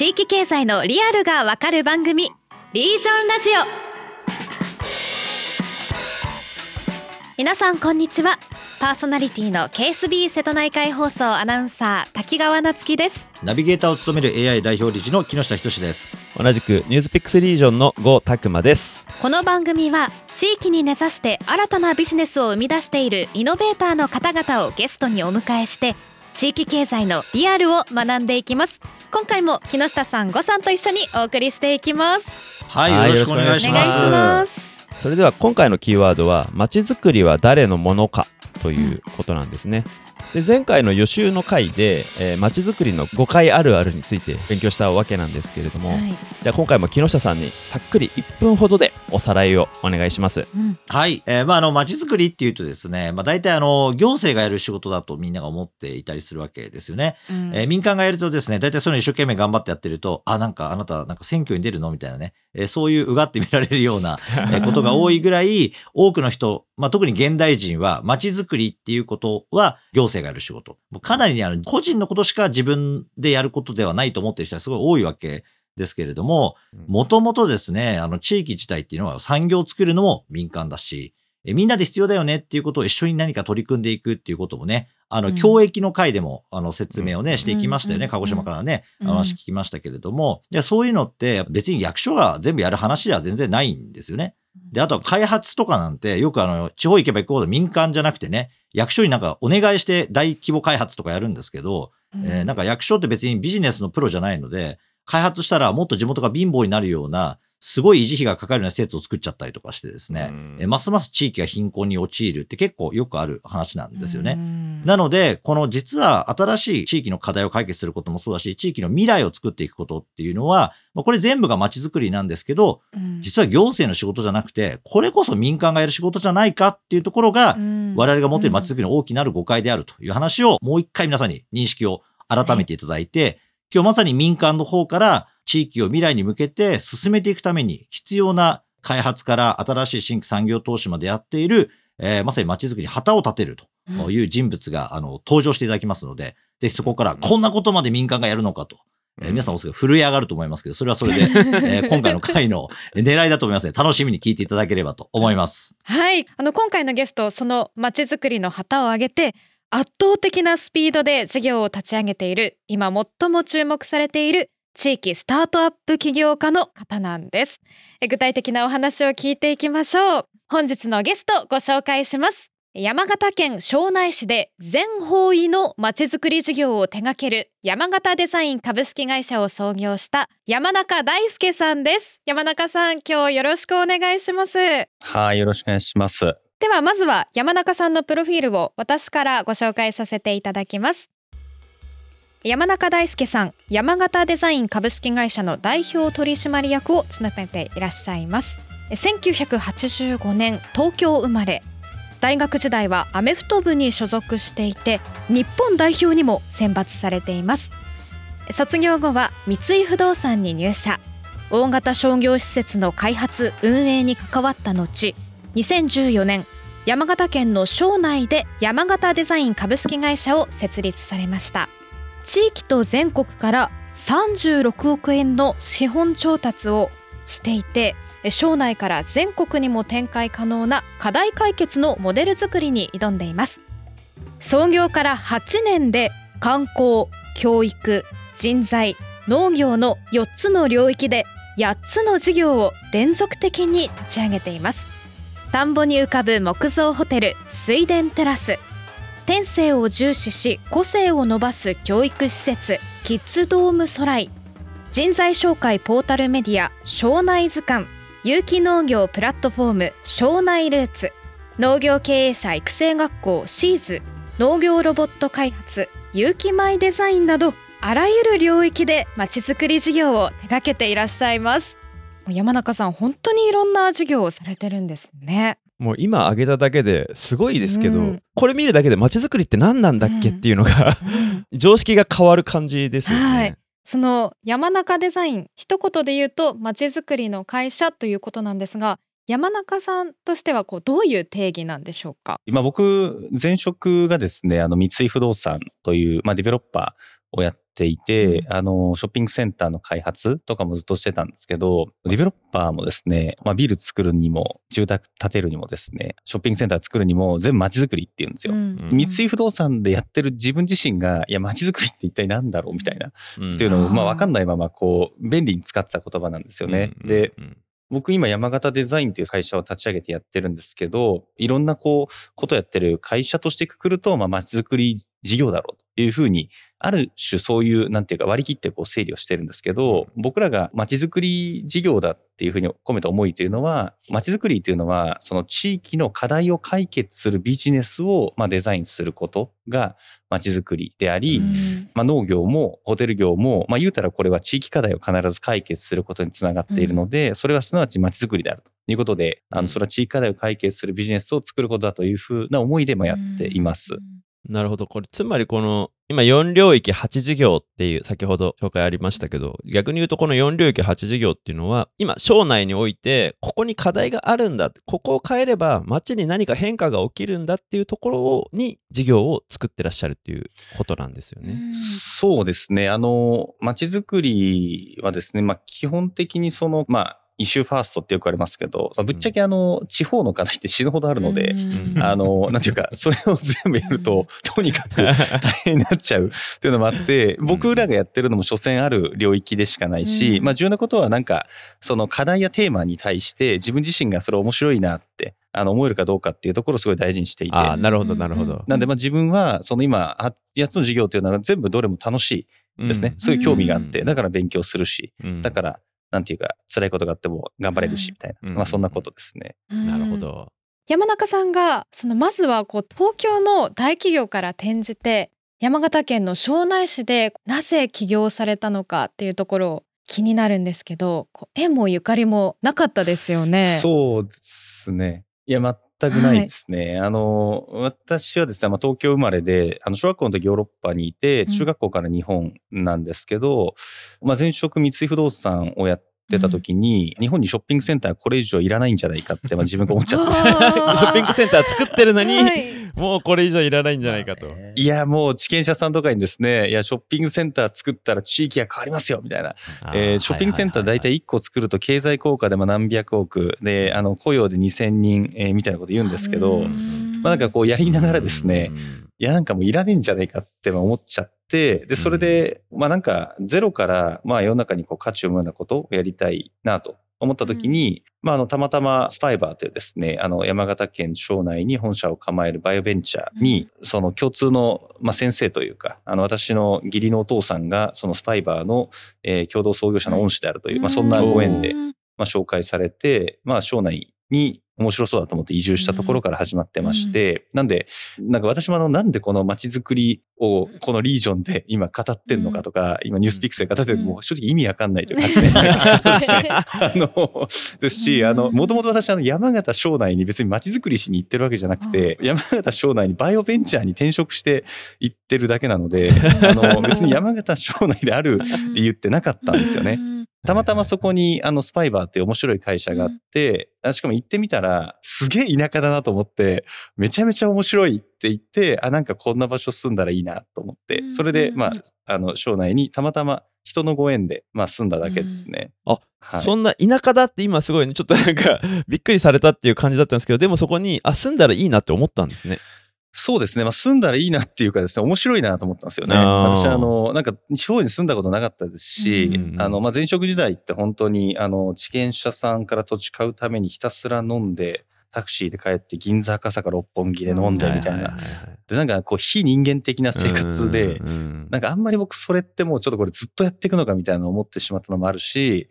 地域経済のリアルがわかる番組リージョンラジオ。皆さんこんにちは。パーソナリティの KSB 瀬戸内海放送アナウンサー滝川夏樹です。ナビゲーターを務める AI 代表理事の木下仁です。同じくニュースピックスリージョンの郷拓馬です。この番組は地域に根ざして新たなビジネスを生み出しているイノベーターの方々をゲストにお迎えして地域経済のリアルを学んでいきます。今回も木下さん、ごさんと一緒にお送りしていきます。はい、よろしくお願いします。それでは今回のキーワードはまちづくりは誰のものかということなんですね。で前回の予習の回でまち、づくりの誤解あるあるについて勉強したわけなんですけれども、はい、じゃあ今回も木下さんにさっくり1分ほどでおさらいをお願いします。うん、はい、えー、まああのまちづくりっていうとですね、まあ大体あの行政がやる仕事だとみんなが思っていたりするわけですよね。うん、えー、民間がやるとですね、大体その一生懸命頑張ってやってると、あなんかあなたなんか選挙に出るの？みたいなね、えー、そういううがって見られるようなことが多いぐらい多くの人まあ、特に現代人は街づくりっていうことは行政がやる仕事。かなりにあの個人のことしか自分でやることではないと思ってる人はすごい多いわけですけれども、もともとですね、あの地域自体っていうのは産業を作るのも民間だし、えみんなで必要だよねっていうことを一緒に何か取り組んでいくっていうこともね、あの、教育の会でも、あの、説明をね、していきましたよね。鹿児島からね、話聞きましたけれども、いや、そういうのって、別に役所が全部やる話では全然ないんですよね。で、あとは開発とかなんて、よくあの、地方行けば行くほど民間じゃなくてね、役所になんかお願いして大規模開発とかやるんですけど、うん、えー、なんか役所って別にビジネスのプロじゃないので、開発したらもっと地元が貧乏になるような、すごい維持費がかかるような施設を作っちゃったりとかしてですね、えますます地域が貧困に陥るって結構よくある話なんですよね。なので、この実は新しい地域の課題を解決することもそうだし、地域の未来を作っていくことっていうのは、これ全部が街づくりなんですけど、実は行政の仕事じゃなくて、これこそ民間がやる仕事じゃないかっていうところが、我々が持っている街づくりの大きなる誤解であるという話をもう一回皆さんに認識を改めていただいて、今日まさに民間の方から地域を未来に向けて進めていくために必要な開発から新しい新規産業投資までやっている、えー、まさに街づくりに旗を立てるという人物が、あの登場していただきますので、ぜひそこからこんなことまで民間がやるのかと。えー、皆さんもすぐ震え上がると思いますけど、それはそれで、えー、今回の回の狙いだと思いますので、楽しみに聞いていただければと思います。はい。あの、今回のゲスト、その街づくりの旗を上げて、圧倒的なスピードで事業を立ち上げている、今最も注目されている地域スタートアップ起業家の方なんです。具体的なお話を聞いていきましょう。本日のゲストご紹介します。山形県庄内市で全方位のまちづくり事業を手掛ける山形デザイン株式会社を創業した山中大輔さんです。山中さん今日よろしくお願いします。はいよろしくお願いします。ではまずは山中さんのプロフィールを私からご紹介させていただきます。山中大輔さん山形デザイン株式会社の代表取締役を務めていらっしゃいます。1985年東京生まれ。大学時代はアメフト部に所属していて日本代表にも選抜されています。卒業後は三井不動産に入社。大型商業施設の開発運営に関わった後2014年山形県の省内で山形デザイン株式会社を設立されました。地域と全国から36億円の資本調達をしていて省内から全国にも展開可能な課題解決のモデル作りに挑んでいます。創業から8年で観光教育人材農業の4つの領域で8つの事業を連続的に立ち上げています。田んぼに浮かぶ木造ホテル水田テラス。天性を重視し個性を伸ばす教育施設キッズドームソライ。人材紹介ポータルメディア庄内図鑑。有機農業プラットフォーム庄内ルーツ。農業経営者育成学校シーズ。農業ロボット開発。有機米デザインなどあらゆる領域でまちづくり事業を手掛けていらっしゃいます。山中さん本当にいろんな事業をされてるんですね。もう今挙げただけですごいですけど、うん、これ見るだけで街づくりって何なんだっけっていうのが、うん、常識が変わる感じですよね。はい。その山中デザイン一言で言うと街づくりの会社ということなんですが山中さんとしてはこうどういう定義なんでしょうか？今僕前職がですねあの三井不動産という、まあ、ディベロッパをやっていて、あの、ショッピングセンターの開発とかもずっとしてたんですけど、ディベロッパーもですね、まあ、ビル作るにも、住宅建てるにもですね、ショッピングセンター作るにも、全部街づくりっていうんですよ。三井不動産でやってる自分自身が、いや、街づくりって一体何だろうみたいな、っていうのを、まあ、わかんないまま、こう、便利に使ってた言葉なんですよね。で、僕今山形デザインっていう会社を立ち上げてやってるんですけど、いろんなこう、ことやってる会社としてくくると、まあ街づくり事業だろうというふうに、ある種そういう、なんていうか割り切ってこう整理をしてるんですけど、僕らが街づくり事業だっていうふうに込めた思いというのは、街づくりというのは、その地域の課題を解決するビジネスをまあデザインすることが街づくりであり、まあ農業もホテル業も、まあ言うたらこれは地域課題を必ず解決することにつながっているので、それはすなわち街づくりであると。いうことで、あの、それは地域課題を解決するビジネスを作ることだというふうな思いでもやっています。なるほど。これ、つまりこの、今4領域8事業っていう、先ほど紹介ありましたけど、逆に言うとこの4領域8事業っていうのは、今、省内において、ここに課題があるんだ、ここを変えれば街に何か変化が起きるんだっていうところに事業を作ってらっしゃるっていうことなんですよね。そうですね。あの、街づくりはですね、まあ、基本的にその、まあ、 issue first ってよくありますけど、ぶっちゃけあの、地方の課題って死ぬほどあるので、あの、なんていうか、それを全部やると、とにかく大変になっちゃうっていうのもあって、僕らがやってるのも所詮ある領域でしかないし、まあ重要なことはなんか、その課題やテーマに対して自分自身がそれ面白いなってあの思えるかどうかっていうところをすごい大事にしていて。あなるほど、なるほど。なんで、まあ自分は、その今、8つの事業っていうのは全部どれも楽しいですね。すごい興味があって、だから勉強するし、だからなんていうか、辛いことがあっても頑張れるし、みたいな。まあ、そんなことですね。なるほど。山中さんが、その、まずは、こう、東京の大企業から転じて、山形県の庄内市でなぜ起業されたのかっていうところ気になるんですけど縁もゆかりもなかったですよね。そうですねいや全くないですね。はい、あの、私はですね、まあ、東京生まれで、あの、小学校の時ヨーロッパにいて、中学校から日本なんですけど、うん、まあ、前職三井不動産をやってた時に、うん、日本にショッピングセンターこれ以上いらないんじゃないかって、まあ、自分が思っちゃって ショッピングセンター作ってるのに、はい。もうこれ以上いらないんじゃないかと。いや、もう地権者さんとかにですね、いや、ショッピングセンター作ったら地域が変わりますよ、みたいな。えー、ショッピングセンター大体1個作ると経済効果でも何百億で、あの、雇用で2000人、えー、みたいなこと言うんですけど、まあなんかこうやりながらですね、いや、なんかもういらねえんじゃないかって思っちゃって、で、それで、まあなんかゼロから、まあ世の中にこう価値を生むようなことをやりたいなと思った時に、うん、まあ、あの、たまたまスパイバーというですね、あの、山形県省内に本社を構えるバイオベンチャーに、うん、その共通の、まあ、先生というか、あの、私の義理のお父さんが、そのスパイバーの、えー、共同創業者の恩師であるという、まあ、そんなご縁で、まあ、紹介されて、まあ、省内に面白そうだと思って移住したところから始まってまして、うん、なんで、なんか私もあの、なんでこの街づくりをこのリージョンで今語ってんのかとか、今ニュースピックスで語ってるのも正直意味わかんないという感じで、あの、ですし、あの、もともと私あの山形省内に別に街づくりしに行ってるわけじゃなくて、山形省内にバイオベンチャーに転職して行ってるだけなので、あの、別に山形省内である理由ってなかったんですよね。たまたまそこに、あの、スパイバーっていう面白い会社があって、うん、しかも行ってみたら、すげえ田舎だなと思って、めちゃめちゃ面白いって言って、あ、なんかこんな場所住んだらいいなと思って、それで、まあ、あの、省内にたまたま人のご縁で、まあ、住んだだけですね。うん、あ、はい、そんな田舎だって今すごい、ちょっとなんかびっくりされたっていう感じだったんですけど、でもそこに、あ、住んだらいいなって思ったんですね。そうですね。まあ、住んだらいいなっていうかですね、面白いなと思ったんですよね。私、あの、なんか、地方に住んだことなかったですし、うん、あの、まあ、前職時代って本当に、あの、地権者さんから土地買うためにひたすら飲んで、タクシーで帰って銀座赤坂六本木で飲んでみたいな。で、なんかこう非人間的な生活で、なんかあんまり僕それってもうちょっとこれずっとやっていくのかみたいな思ってしまったのもあるし、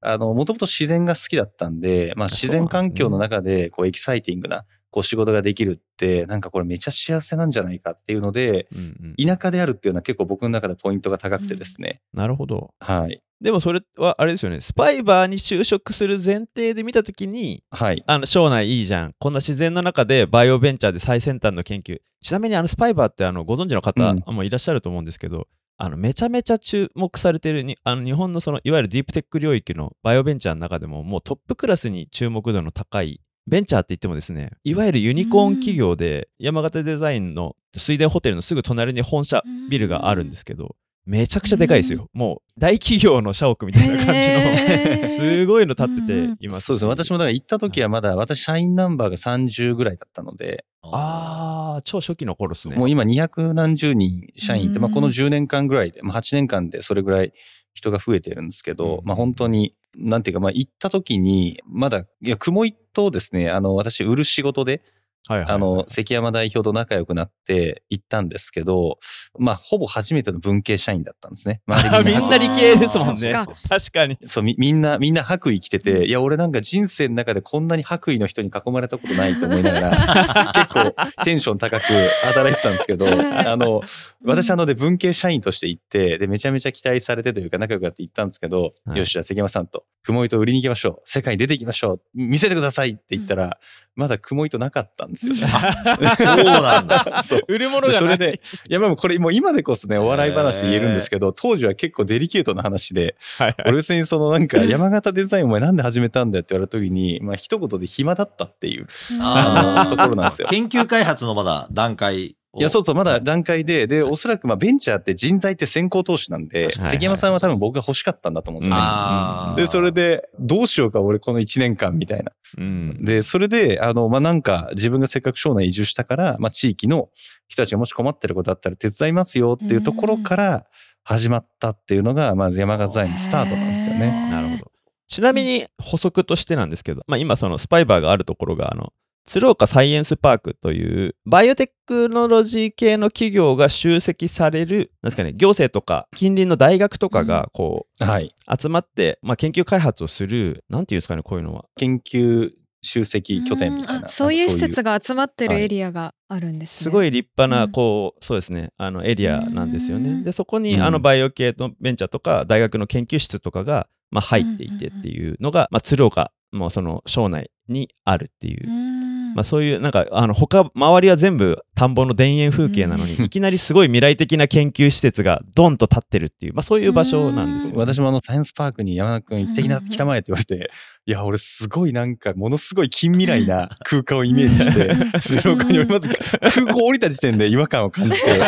あの、もともと自然が好きだったんで、まあ自然環境の中でこうエキサイティングなこう仕事ができるって、なんかこれめちゃ幸せなんじゃないかっていうので、うんうん、田舎であるっていうのは結構僕の中でポイントが高くてですね。うん、なるほど。はい。でもそれはあれですよね、スパイバーに就職する前提で見たときに、はい、あの省内いいじゃん、こんな自然の中でバイオベンチャーで最先端の研究、ちなみにあのスパイバーってあのご存知の方もいらっしゃると思うんですけど、うん、あのめちゃめちゃ注目されてるにあの日本のそのいわゆるディープテック領域のバイオベンチャーの中でももうトップクラスに注目度の高いベンチャーって言ってもですね、いわゆるユニコーン企業で山形デザインの水田ホテルのすぐ隣に本社ビルがあるんですけど、めちゃくちゃでかいですよ。もう大企業の社屋みたいな感じの、すごいの立ってうんていますし。そうですね。私もだから行った時はまだ、私社員ナンバーが30ぐらいだったので、ああ、超初期の頃ですね。もう今200何十人社員いて、うんまあこの10年間ぐらいで、まあ8年間でそれぐらい人が増えてるんですけど、うんまあ本当に、なんていうか、まあ行った時に、まだ、いや、雲行とですね、あの、私売る仕事で、はいはいはいあの、関山代表と仲良くなって行ったんですけど、まあ、ほぼ初めての文系社員だったんですね。周 ありみんな理系ですもんね。あ確かに。そうみ、みんな、みんな白衣着てて、いや、俺なんか人生の中でこんなに白衣の人に囲まれたことないと思いながら、結構テンション高く働いてたんですけど、あの、私あので文系社員として行って、で、めちゃめちゃ期待されてというか仲良くなって行ったんですけど、はいよし、じゃあ関山さんと、雲糸売りに行きましょう。世界に出て行きましょう。見せてくださいって言ったら、まだ雲糸なかったんですよね。そうなんだ。そう。売るものがない。それで、いや、まあこれもう今でこそね、お笑い話言えるんですけど、当時は結構デリケートな話で、はいはい俺別にそのなんか山形デザインお前なんで始めたんだよって言われた時に、まあ一言で暇だったっていう。あのところなんですよ研究開発のまだ段階を。いや、そうそう、まだ段階で、で、おそらくまあベンチャーって人材って先行投資なんで、関山さんは多分僕が欲しかったんだと思うんですよね。で、それで、どうしようか俺この1年間みたいな。うん。で、それで、あの、まあ、なんか、自分がせっかく庄内移住したから、まあ、地域の人たちがもし困ってることあったら手伝いますよっていうところから始まったっていうのが、まあ、山形ザインのスタートなんですよね。なるほど。ちなみに補足としてなんですけど、まあ、今そのスパイバーがあるところがあの鶴岡サイエンスパークというバイオテクノロジー系の企業が集積されるなんですかね行政とか近隣の大学とかがこうはい。集まって、まあ、研究開発をするなんていうんですかねこういうのは研究集積拠点みたいな。そういう施設が。が集まってるエリアがあるんですね。すごい立派うなんこう、そうですねあのエリアなんですようんねでそこにうんあのバイオ系のベンチャーとか大学の研究室とかが、まあ、入っていてっていうのが、まあ、鶴岡もうその省内にあるっていううんまあ、そういうなんかあの他周りは全部田んぼの田園風景なのに、うん。いきなりすごい未来的な研究施設がドンと立ってるっていう、まあ、そういう場所なんですよ、私もあのサイエンスパークに山田君行ってきな、うん来たまえって言われて、いや、俺すごいなんか、ものすごい近未来な 空間をイメージして、鶴岡にまず空港降りた時点で 違和感を感じて、研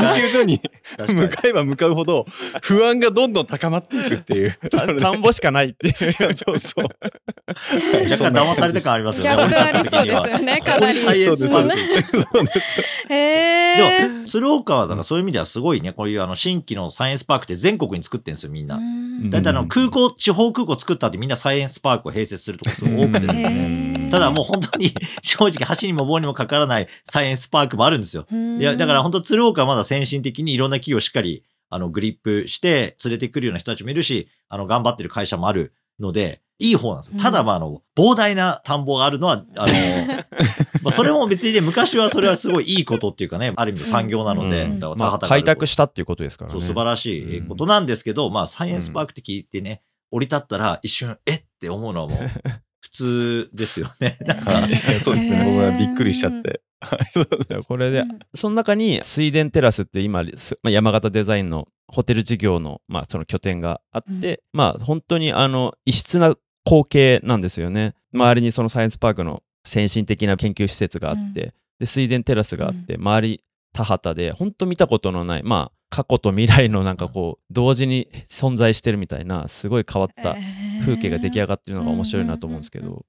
究所に向かえば向かうほど不安がどんどん高まっていくっていう。た田んぼしかないっていう。そうそう。若干騙されて感ありますよね。ギャップありそうですよねかなりここにサイエンスパークそうです へでえ。も、鶴岡はだからそういう意味ではすごいね、こういうあの新規のサイエンスパークって全国に作ってるんですよ、みんな。うんだいたいあのうん空港、地方空港作ったってみんなサイエンスパークを併設するとこすごい多くてですへね。ーただもう本当に正直箸にも棒にもかからないサイエンスパークもあるんですよ。いや、だから本当鶴岡はまだ先進的にいろんな企業をしっかりあのグリップして連れてくるような人たちもいるし、あの頑張ってる会社もあるので、いい方なんですよ。ただまああの、膨大な田んぼがあるのは、あの、まあそれも別にね、昔はそれはすごいいいことっていうかね、ある意味で産業なので、開拓したっていうことですからね。そう、素晴らしいことなんですけど、まあ、サイエンスパークって聞いてね、降り立ったら一瞬、えって思うのはもう、普通ですよね。だから、いやそうですね。僕はびっくりしちゃって。これでその中に水田テラスって今、すまあ、山形デザインのホテル事業の,、まあその拠点があって、まあ本当にあの異質な光景なんですよね。周りにそのサイエンスパークの先進的な研究施設があって、うん。で水田テラスがあって、周り田畑で本当見たことのないまあ過去と未来のなんかこう同時に存在してるみたいなすごい変わった風景が出来上がってるのが面白いなと思うんですけうんうんど。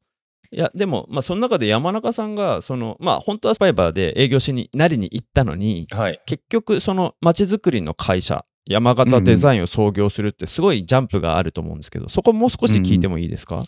いやでも、まあ、その中で山中さんがその、まあ、本当はスパイバーで営業しになりに行ったのにはい。結局その街づくりの会社山形デザインを創業するってすごいジャンプがあると思うんですけど、そこもう少し聞いてもいいですか、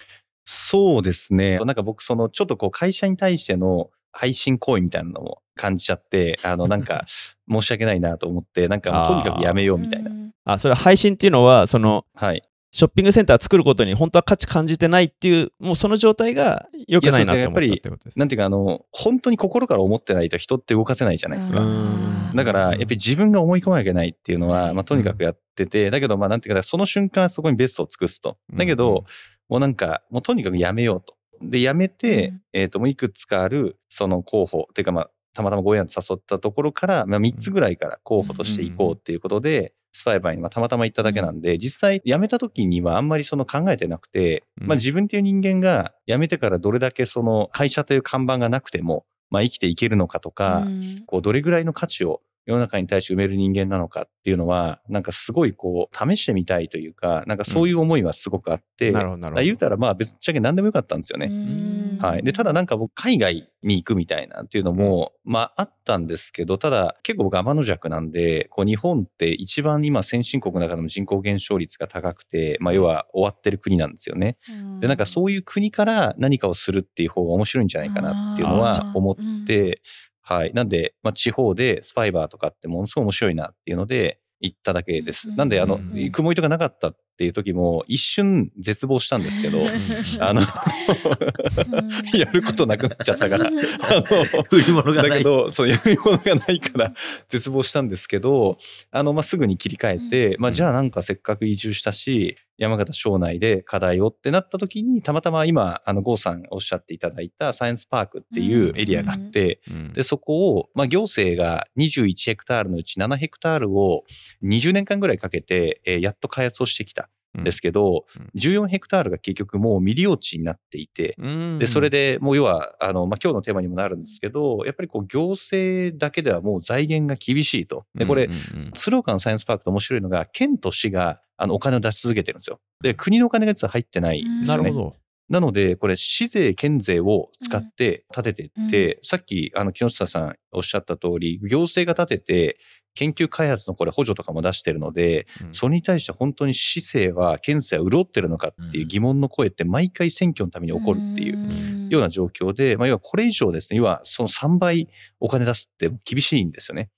そうですね。なんか僕、その、ちょっとこう、会社に対しての配信行為みたいなのを感じちゃって、あの、なんか、申し訳ないなと思って、なんかもうとにかくやめようみたいな。うんあそれは配信っていうのはそのはい。ショッピングセンター作ることに本当は価値感じてないっていうもうその状態が良くないなって思ったってことですなんていうか、あの、本当に心から思ってないと人って動かせないじゃないですか。うんだから、やっぱり自分が思い込まなきゃいけないっていうのは、まあ、とにかくやってて、だけど、まあ、なんていうか、その瞬間はそこにベストを尽くすと。だけうんど、もうなんか、もうとにかくやめようと。で、やめて、うんえっ、と、もういくつかある、その候補、ていうか、まあ、たまたまご縁と誘ったところから、まあ、3つぐらいから候補としていこうっていうことで、スパイバーにまあたまたま行っただけなんで、実際辞めた時にはあんまりその考えてなくて、うん。まあ自分っていう人間が辞めてからどれだけその会社という看板がなくても、まあ生きていけるのかとか、うん。こうどれぐらいの価値を世の中に対して埋める人間なのかっていうのは、なんかすごいこう、試してみたいというか、なんかそういう思いはすごくあって、なるほどなるほど。言うたらまあ別っちゃけ何でもよかったんですよね。はい。で、ただなんか僕、海外に行くみたいなっていうのも、まああったんですけど、ただ結構僕天の弱なんで、こう日本って一番今先進国の中でも人口減少率が高くて、まあ要は終わってる国なんですよね。で、なんかそういう国から何かをするっていう方が面白いんじゃないかなっていうのは思って、はい。なんで、まあ地方でスパイバーとかってものすごい面白いなっていうので、行っただけです。うんなんで、あのうん、雲糸がなかったっていう時も、一瞬絶望したんですけど、あの、やることなくなっちゃったから、あの、売り物がない。だけど、そう、やるものがないから絶望したんですけど、あの、まあ、すぐに切り替えて、まあ、じゃあなんかせっかく移住したし、山形省内で課題をってなった時に、たまたま今、あの、郷さんおっしゃっていただいたサイエンスパークっていうエリアがあって、うん。で、そこを、まあ、行政が21ヘクタールのうち7ヘクタールを20年間ぐらいかけて、えーやっと開発をしてきた。んですけど、うん14ヘクタールが結局もう未利用地になっていて、うんで、それでもう要は、あの、まあ、今日のテーマにもなるんですけど、やっぱりこう行政だけではもう財源が厳しいと。で、これ、うんうんうん鶴岡のサイエンスパークと面白いのが、県と市があのお金を出し続けてるんですよ。で、国のお金が実は入ってないんですよね。なるほど。なので、これ、市税、県税を使って立てていって、さっき、あの、木下さんおっしゃった通り、行政が立てて、研究開発のこれ補助とかも出してるので、うん。それに対して本当に市政は、県政は潤ってるのかっていう疑問の声って毎回選挙のために起こるっていうような状況で、まあ、要はこれ以上ですね、要はその3倍お金出すって厳しいんですよね。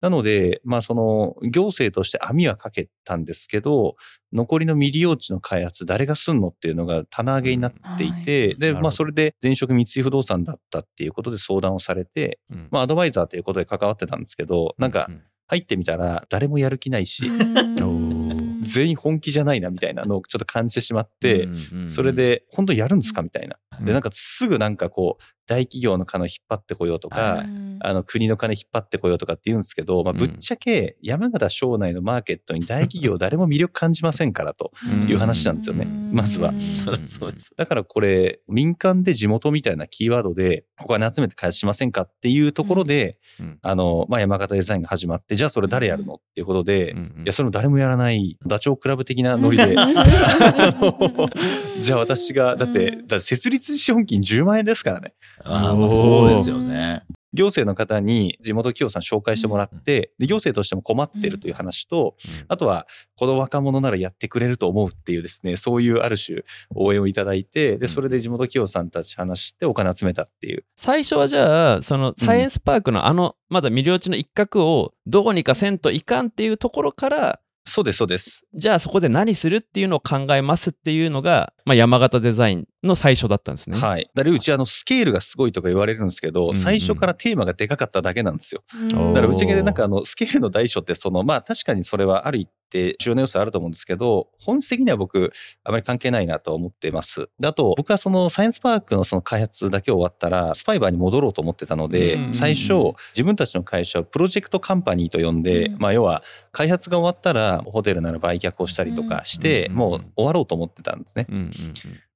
なので、まあその行政として網はかけたんですけど、残りの未利用地の開発誰がすんのっていうのが棚上げになっていて、で、なるほどまあそれで前職三井不動産だったっていうことで相談をされて、うん。まあアドバイザーということで関わってたんですけど、なんかう入ってみたら誰もやる気ないし、全員本気じゃないなみたいなのをちょっと感じてしまって、うんうん。それで本当にやるんですか？みたいな。うん。で、なんかすぐなんかこう、大企業の金を引っ張ってこようとか、あの国の金引っ張ってこようとかって言うんですけど、まあ、うん。ぶっちゃけ山形省内のマーケットに 大企業誰も魅力感じませんからと。いう話なんですよねまずは。そりゃそうです。だからこれ、民間で地元みたいなキーワードでお金集めて開発しませんかっていうところで、うん。あの、まあ、山形デザインが始まって、じゃあそれ誰やるのっていうことで、いや、それも誰もやらない、ダチョウ倶楽部的なノリで じゃあ私が、だって、だって設立資本金10万円ですからね。ああ、そうですよね。行政の方に地元企業さん紹介してもらって、で、行政としても困ってるという話と、あとは、この若者ならやってくれると思うっていうですね、そういうある種応援をいただいて、で、それで地元企業さんたち話してお金集めたっていう。最初はじゃあそのサイエンスパークのあのまだ未了地の一角をどうにかせんといかんっていうところからそうです、そうです。じゃあそこで何するっていうのを考えますっていうのが、まあ、山形デザインの最初だったんですね。はい。だからうちあのスケールがすごいとか言われるんですけど、うんうん最初からテーマがでかかっただけなんですよ。おーだからぶっちでなんかあのスケールの大小ってそのまあ確かにそれはある一定重要な要素あると思うんですけど本質的には僕あまり関係ないなと思ってます。であと僕はそのサイエンスパークのその開発だけ終わったらスパイバーに戻ろうと思ってたので、最初自分たちの会社をプロジェクトカンパニーと呼んで、うんまあ要は開発が終わったらホテルなら売却をしたりとかして、うんもう終わろうと思ってたんですね。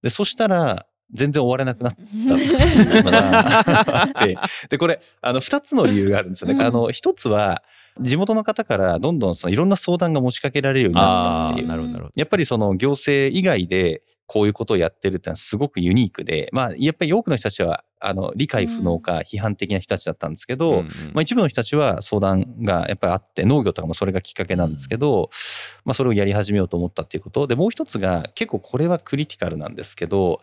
でそしたら全然終われなくなったのがあって、で、これ、あの、二つの理由があるんですよね。うんあの、一つは、地元の方からどんどんそのいろんな相談が持ちかけられるようになったっていう。なるほどやっぱりその行政以外でこういうことをやってるってのはすごくユニークで、まあ、やっぱり多くの人たちは、あの、理解不能か批判的な人たちだったんですけど、ど。まあ、一部の人たちは相談がやっぱりあって農業とかもそれがきっかけなんですけど、まあ、それをやり始めようと思ったっていうこと。でもう一つが結構これはクリティカルなんですけど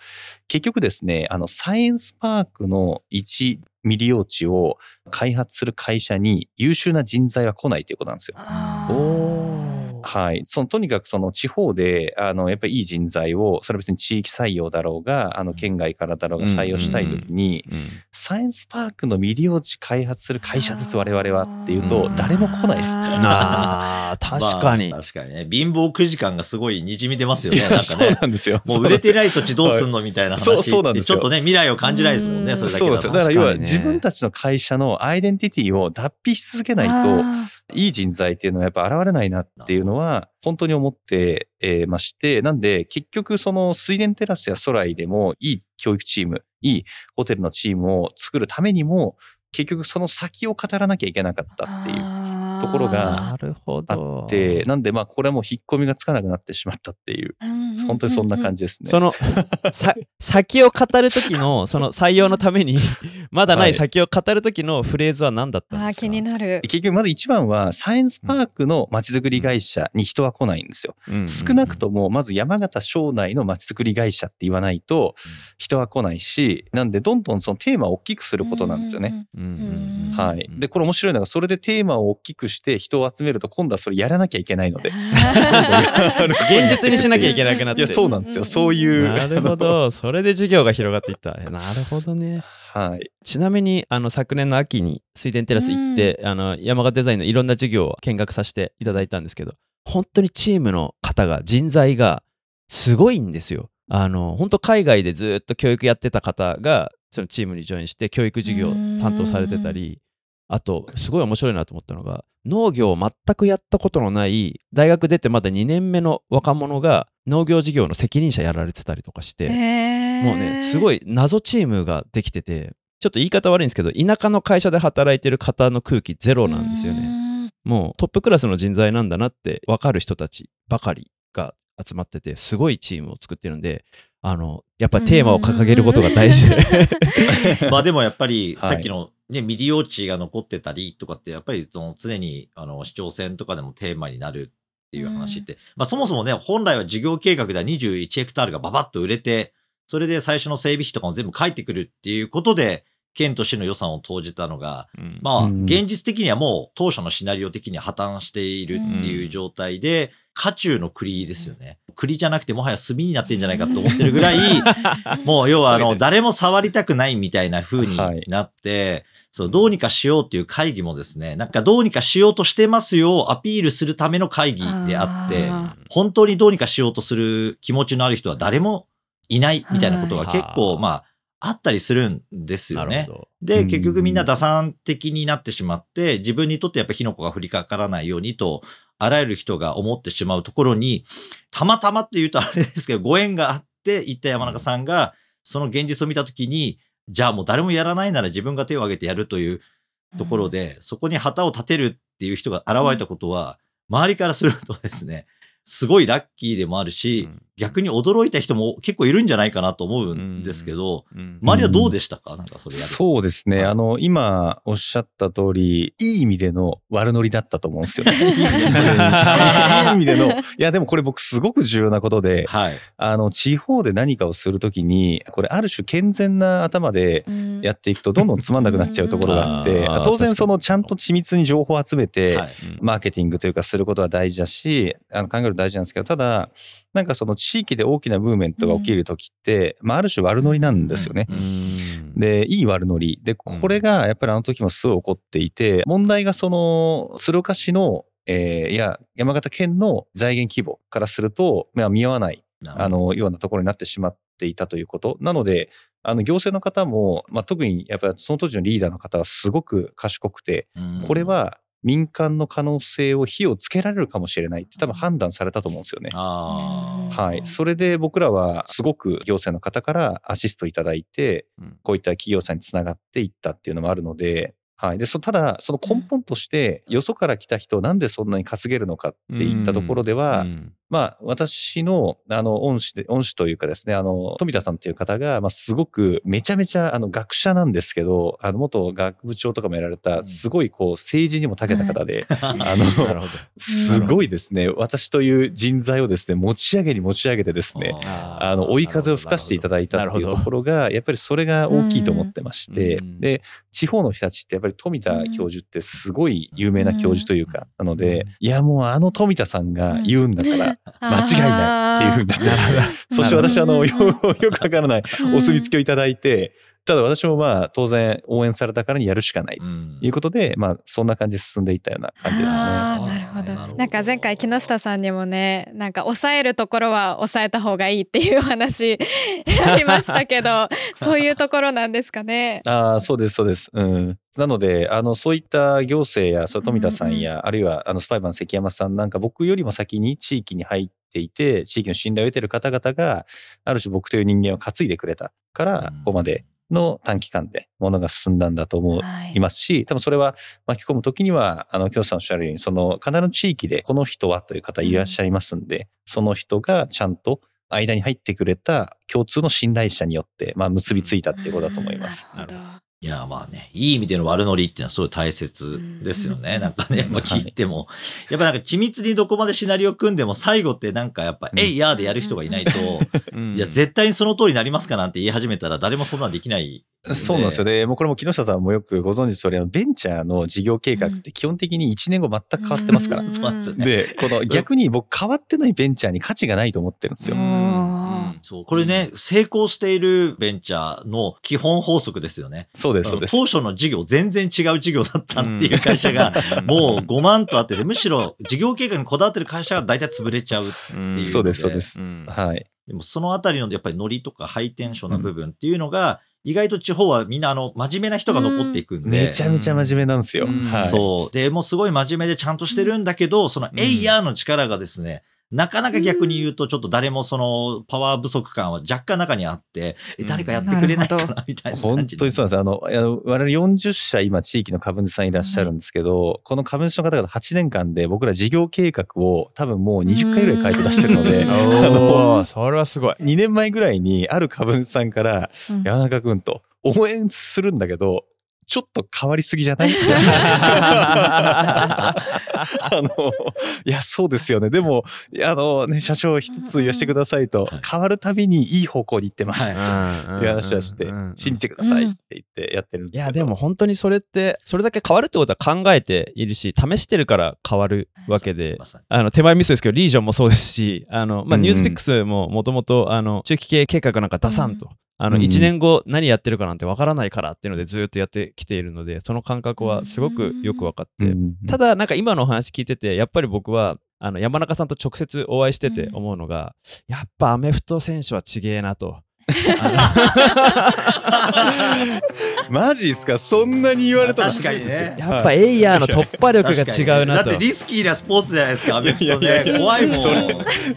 結局ですねあのサイエンスパークの1未利用地を開発する会社に優秀な人材は来ないということなんですよ。おーはい。その、とにかくその地方で、あの、やっぱりいい人材を、それは別に地域採用だろうが、あの、県外からだろうが採用したいときに、うんサイエンスパークの未利用地開発する会社です、我々はっていうと、誰も来ないです。なあ 確かにまあ確かにね。貧乏くじ感がすごい滲み出ますよね。なんかね。なんですよ。もう売れてない土地どうすんのみたいなそう話そうなんですよちょっとね、未来を感じないですもんね、うんそれだけそうですよ。だから要は確かにね自分たちの会社のアイデンティティを脱皮し続けないと、いい人材っていうのはやっぱ現れないなっていうのは本当に思ってまして、なんで結局その水田テラスやソライでもいい教育チーム、いいホテルのチームを作るためにも、結局その先を語らなきゃいけなかったっていう。ところがあど。って、なんでまあこれはもう引っ込みがつかなくなってしまったっていう、本当にそんな感じですね。そのさ 先を語る時のその採用のために まだなはいい先を語る時のフレーズは何だったんですか？あー気になる。結局まず一番はサイエンスパークのまちづくり会社に人は来ないんですよ。うんうんうん少なくともまず山形省内のまちづくり会社って言わないと人は来ないしなんでどんどんそのテーマを大きくすることなんですよね。うんうんうんはい、でこれ面白いのがそれでテーマを大きくして人を集めると今度はそれやらなきゃいけないので。現実にしなきゃいけなくなって。いやそうなんですよ。そういう。なるほど。それで事業が広がっていった。なるほどね。はい。ちなみにあの昨年の秋に水田テラス行って、あの山形デザインのいろんな事業を見学させていただいたんですけど本当にチームの方が人材がすごいんですよ。あの本当海外でずっと教育やってた方がそのチームにジョインして教育事業を担当されてたりあとすごい面白いなと思ったのが農業を全くやったことのない大学出てまだ2年目の若者が農業事業の責任者やられてたりとかして、もうね、すごい。い謎チームができてて、ちょっと言い方悪いんですけど、田舎の会社で働いてる方の空気ゼロなんですよね。ね。もうトップクラスの人材なんだなって分かる人たちばかりが集まってて、すごいチームを作ってるんで、あの、やっぱりテーマを掲げることが大事で。まあでもやっぱりはいさっきのね、未利用地が残ってたりとかって、やっぱりその常にあの市長選とかでもテーマになるっていう話って、まあそもそもね、本来は事業計画では21ヘクタールがババッと売れて、それで最初の整備費とかも全部返ってくるっていうことで、県と市の予算を投じたのが、うん。まあ、うん現実的にはもう当初のシナリオ的には破綻しているっていう状態で、渦中の栗ですよね。栗じゃなくてもはや炭になってんじゃないかと思ってるぐらい、もう要はあの、誰も触りたくないみたいな風になって、そう、どうにかしようっていう会議もですね、なんかどうにかしようとしてますよをアピールするための会議であって、あ本当にどうにかしようとする気持ちのある人は誰もいないみたいなことが結構、はいまあ、あったりするんですよねなる。ほど。で、うん結局みんな打算的になってしまって、自分にとってやっぱ火の粉が降りかからないようにと、あらゆる人が思ってしまうところに、たまたまって言うとあれですけど、ご縁があって、行った山中さんが、その現実を見たときに、じゃあもう誰もやらないなら自分が手を挙げてやるというところで、そこに旗を立てるっていう人が現れたことは、周りからするとですね、すごいラッキーでもあるし、うん逆に驚いた人も結構いるんじゃないかなと思うんですけど、うん周りはどうでしたか？なんかそれ。そうですね。はいあの、今おっしゃった通り、いい意味での悪ノリだったと思うんですよね。いい意味での。いや、でもこれ僕すごく重要なことで、はい。あの、地方で何かをするときに、これある種健全な頭でやっていくとどんどんつまんなくなっちゃうところがあって当然そのちゃんと緻密に情報を集めて、はい。うんマーケティングというかすることは大事だし、あの考える大事なんですけど、ただ、なんかその地域で大きなムーブメントが起きるときって、まあある種悪ノリなんですよね。うんで、いい悪ノリ。で、これがやっぱりあの時もすごい起こっていて、問題がその、鶴岡市の、えーいや、山形県の財源規模からすると、まあ見合わない、あの、ようなところになってしまっていたということ。なので、あの、行政の方も、まあ特にやっぱりその当時のリーダーの方はすごく賢くて、うんこれ、は民間の可能性を火をつけられるかもしれないって多分判断されたと思うんですよね。はい。それで僕らはすごく行政の方からアシストいただいて、うんこういった企業さんにつながっていったっていうのもあるので、はい。で、そただ、その根本として、よそから来た人、なんでそんなに稼げるのかっていったところでは、うんまあ、私の、あの、恩師で、恩師というかですね、あの、富田さんっていう方が、まあ、すごく、めちゃめちゃ、あの、学者なんですけど、あの、元学部長とかもやられうた、ん。すごい、こう、政治にも長けた方で、あ なの。すごいですね、私という人材をですね、持ち上げに持ち上げてですね、ああの、追い風を吹かしていただいたっていうところが、やっぱりそれが大きいと思ってまして、うん。で、地方の人たちってやっぱり富田教授ってすごい有名な教授というか、なので、いやもうあの富田さんが言うんだから、間違いないっていうふうになってますね。そして私、あの、よよくわからないお墨付きをいただいて、ただ私もまあ当然応援されたからにやるしかないとうんいうことで、まあそんな感じで進んでいったような感じですね。なるほどなんか前回木下さんにもねなんか抑えるところは抑えた方がいいっていうお話 ありましたけど そういうところなんですかね？ああ、そうです、そうです。うん。なので、あの、そういった行政や、そう富田さんや、あるいは、あの、スパイバーの関山さんなんか、僕よりも先に地域に入っていて、地域の信頼を得ている方々が、ある種僕という人間を担いでくれたからうん、ここまでの短期間で物が進んだんだと思ういますし、多分それは巻き込むときには、あの、京さんおっしゃるように、その、必ず地域でこの人はという方いらっしゃいますんで、その人がちゃんと間に入ってくれた共通の信頼者によって、まあ、結びついたっていうことだと思います。なるほど。いや、まあね、いい意味での悪ノリっていうのはすごい大切ですよね。なんかね、まあ聞いても。やっぱなんか緻密にどこまでシナリオ組んでも最後ってなんかやっぱ、えいやーでやる人がいないと、いや、絶対にその通りになりますかなんて言い始めたら誰もそんなんできないそうなんですよね。もうこれも木下さんもよくご存知通り、ベンチャーの事業計画って基本的に1年後全く変わってますから。そうなんですよね。で、この逆に僕変わってないベンチャーに価値がないと思ってるんですよ。そう。これね、成功しているベンチャーの基本法則ですよね。そうです、そうです。当初の事業全然違う事業だったっていう会社が、もう5万とあってて、むしろ事業計画にこだわってる会社が大体潰れちゃうっていう。そうです、そうです。はい。でもそのあたりのやっぱりノリとかハイテンションな部分っていうのが、意外と地方はみんなあの、真面目な人が残っていくんで。めちゃめちゃ真面目なんですよ。はい、そう。で、もうすごい真面目でちゃんとしてるんだけど、そのエイヤーの力がですね、なかなか逆に言うと、ちょっと誰もそのパワー不足感は若干中にあって、え、誰かやってくれないかな、みたいな本当にそうなんです。あの、あの我々40社今地域の株主さんいらっしゃるんですけど、この株主の方々8年間で僕ら事業計画を多分もう20回ぐらい書いて出してるので、あの、それはすごい。2年前ぐらいにある株主さんから、山中君と応援するんだけど、ちょっと変わりすぎじゃない？あの、いや、そうですよね。でも、あのね、社長一つ言わせてくださいと、変わるたびにいい方向に行ってます。はい、いう話はして、信じてくださいって言ってやってるんですいや、でも本当にそれって、それだけ変わるってことは考えているし、試してるから変わるわけで、あの、手前ミスですけど、リージョンもそうですし、あの、まあ、ニュースピックスももともと、あの、中期経営計画なんか出さんと。あの、1年後何やってるかなんてわからないからっていうのでずっとやってきているので、その感覚はすごくよく分かって、ただなんか今のお話聞いてて、やっぱり僕は、あの、山中さんと直接お会いしてて思うのが、やっぱアメフト選手はちげえなと。マジっすか？そんなに言われたら確かにね。やっぱエイヤーの突破力が違うなと。だってリスキーなスポーツじゃないですかアメフトね怖いもん。それ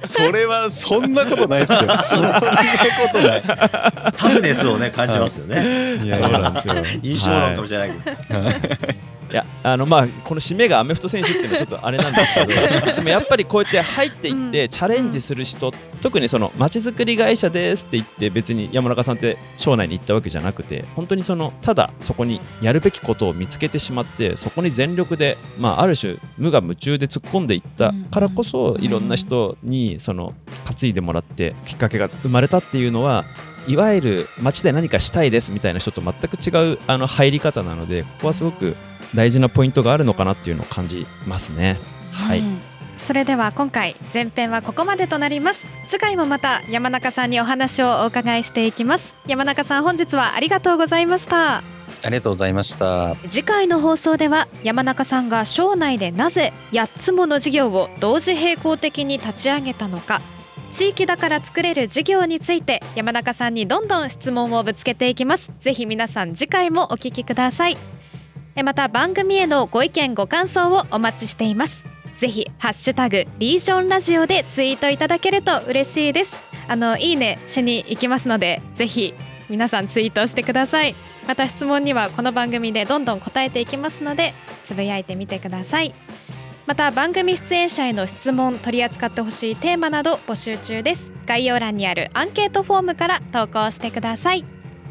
それはそんなことないですよ。そんなことない。タフネスをね感じますよね。い。やそうなんですよ。印象論かもしれないけど、いやあのまあこの締めがアメフト選手っていうのはちょっとあれなんですけど でもやっぱりこうやって入っていってチャレンジする人、うん、特にそのまちづくり会社ですって言って別に山中さんって省内に行ったわけじゃなくて本当にそのただそこにやるべきことを見つけてしまってそこに全力で、まあ、ある種無我夢中で突っ込んでいったからこそ、いろんな人にその担いでもらってきっかけが生まれたっていうのはいわゆる街で何かしたいですみたいな人と全く違うあの入り方なのでここはすごく大事なポイントがあるのかなっていうのを感じますね。はい、それでは今回前編はここまでとなります。次回もまた山中さんにお話をお伺いしていきます。山中さん本日はありがとうございました。ありがとうございました。次回の放送では山中さんが省内でなぜ8つもの事業を同時並行的に立ち上げたのか。地域だから作れる事業について山中さんにどんどん質問をぶつけていきます。ぜひ皆さん次回もお聞きくださいまた番組へのご意見ご感想をお待ちしています。ぜひハッシュタグリージョンラジオでツイートいただけると嬉しいです。あのいいねしに行きますのでぜひ皆さんツイートしてください。また質問にはこの番組でどんどん答えていきますのでつぶやいてみてください。また番組出演者への質問取り扱ってほしいテーマなど募集中です。概要欄にあるアンケートフォームから投稿してください。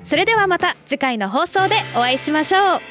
それではまた次回の放送でお会いしましょう。